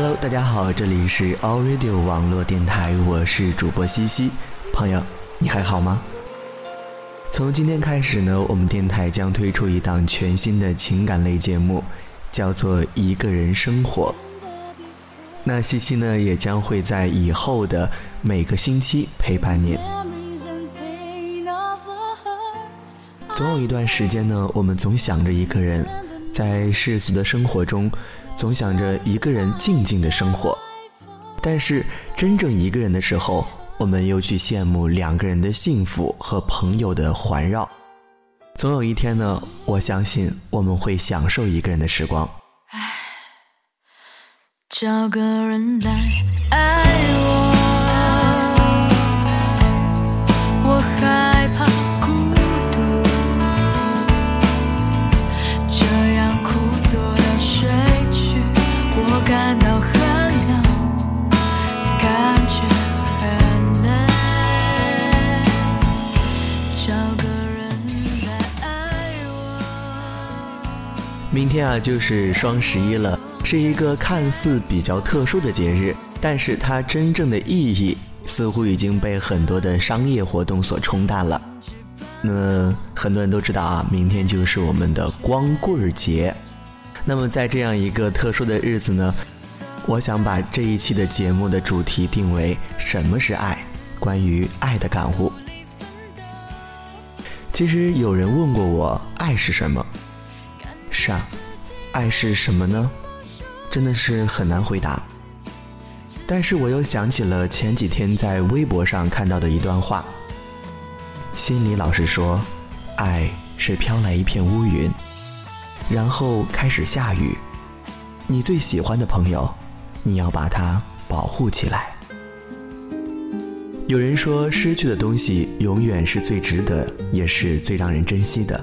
Hello，大家好，这里是 All Radio 网络电台，我是主播西西。朋友，你还好吗？从今天开始呢，我们电台将推出一档全新的情感类节目，叫做《一个人生活》。那西西呢，也将会在以后的每个星期陪伴您。总有一段时间呢，我们总想着一个人，在世俗的生活中，总想着一个人静静的生活。但是真正一个人的时候，我们又去羡慕两个人的幸福和朋友的环绕。总有一天呢，我相信我们会享受一个人的时光。找个人来爱我，我感到很冷，明天啊，就是双十一了。是一个看似比较特殊的节日，但是它真正的意义似乎已经被很多的商业活动所冲淡了。那很多人都知道啊，明天就是我们的光棍节。那么在这样一个特殊的日子呢，我想把这一期的节目的主题定为“什么是爱”，关于爱的感悟。其实有人问过我，爱是什么？是啊，爱是什么呢？真的是很难回答，但是我又想起了前几天在微博上看到的一段话。心理老师说：“爱是飘来一片乌云，然后开始下雨。你最喜欢的朋友，你要把它保护起来。”有人说，失去的东西永远是最值得，也是最让人珍惜的，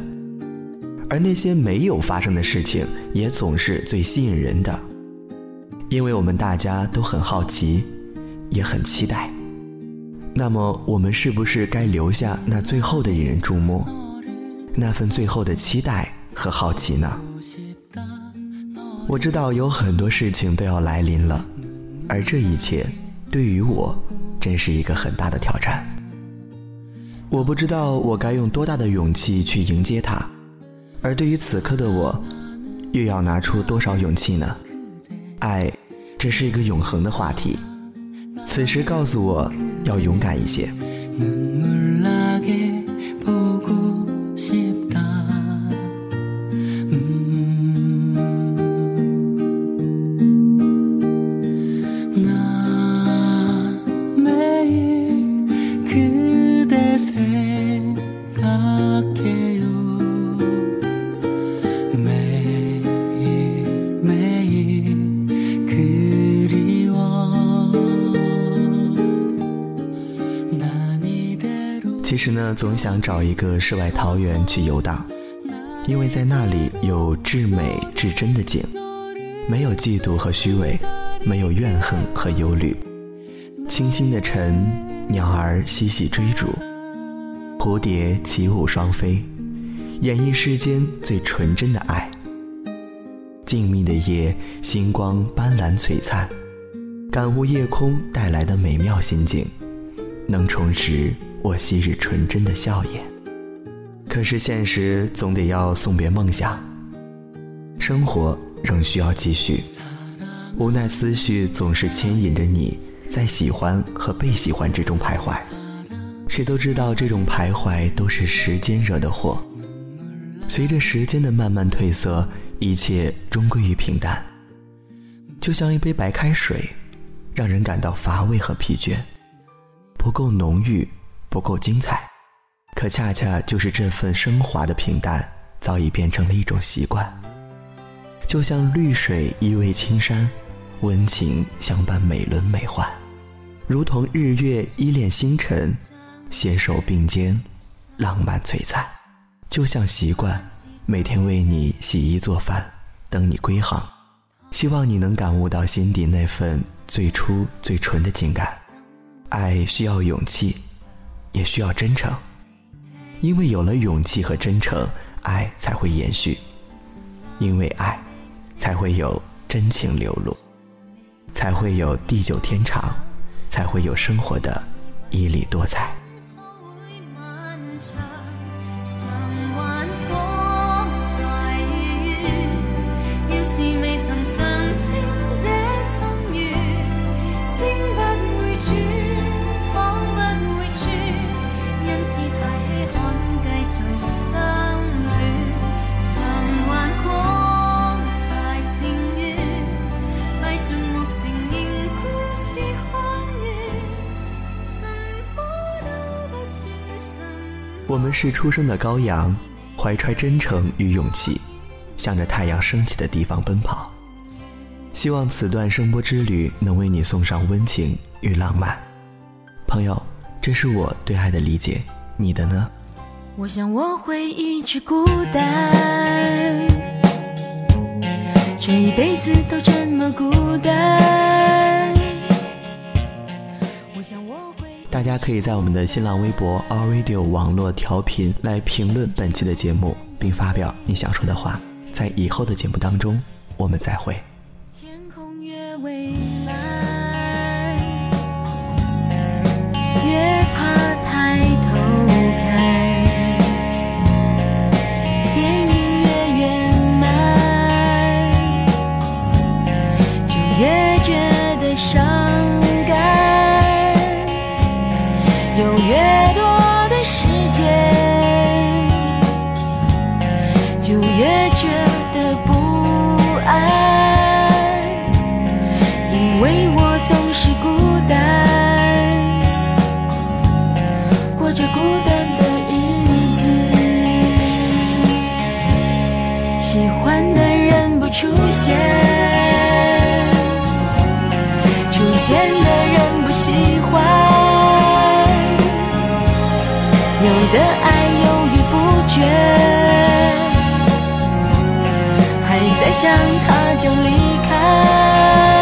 而那些没有发生的事情，也总是最吸引人的。因为我们大家都很好奇，也很期待。那么，我们是不是该留下那最后的引人注目，那份最后的期待和好奇呢？我知道有很多事情都要来临了，而这一切对于我，真是一个很大的挑战。我不知道我该用多大的勇气去迎接它，而对于此刻的我，又要拿出多少勇气呢？爱，这是一个永恒的话题。此时告诉我要勇敢一些。其实呢，总想找一个世外桃源去游荡，因为在那里有至美至真的景，没有嫉妒和虚伪，没有怨恨和忧虑。清新的晨，鸟儿嬉戏追逐，蝴蝶起舞双飞，演绎世间最纯真的爱。静谧的夜，星光斑斓璀璨，感悟夜空带来的美妙心境，能重拾。我昔日纯真的笑颜，可是现实总得要送别梦想，生活仍需要继续。无奈思绪总是牵引着你在喜欢和被喜欢之中徘徊，谁都知道这种徘徊都是时间惹的祸。随着时间的慢慢褪色，一切终归于平淡，就像一杯白开水，让人感到乏味和疲倦，不够浓郁。不够精彩，可恰恰就是这份升华的平淡，早已变成了一种习惯。就像绿水依偎青山，温情相伴美轮美奂；如同日月依恋星辰，携手并肩，浪漫璀璨。就像习惯，每天为你洗衣做饭，等你归航。希望你能感悟到心底那份最初最纯的情感。爱需要勇气。也需要真诚，因为有了勇气和真诚，爱才会延续；因为爱，才会有真情流露。才会有地久天长，才会有生活的绮丽多彩。我们是出生的羔羊，怀揣真诚与勇气，向着太阳升起的地方奔跑。希望此段声波之旅能为你送上温情与浪漫。朋友，这是我对爱的理解，你的呢？我想我会一直孤单，这一辈子都这么孤单。我想我会。大家可以在我们的新浪微博 ourradio 网络调频来评论本期的节目，并发表你想说的话。在以后的节目当中，我们再会。有越多的时间就越觉得不安的爱犹豫不决，还在想他就离开。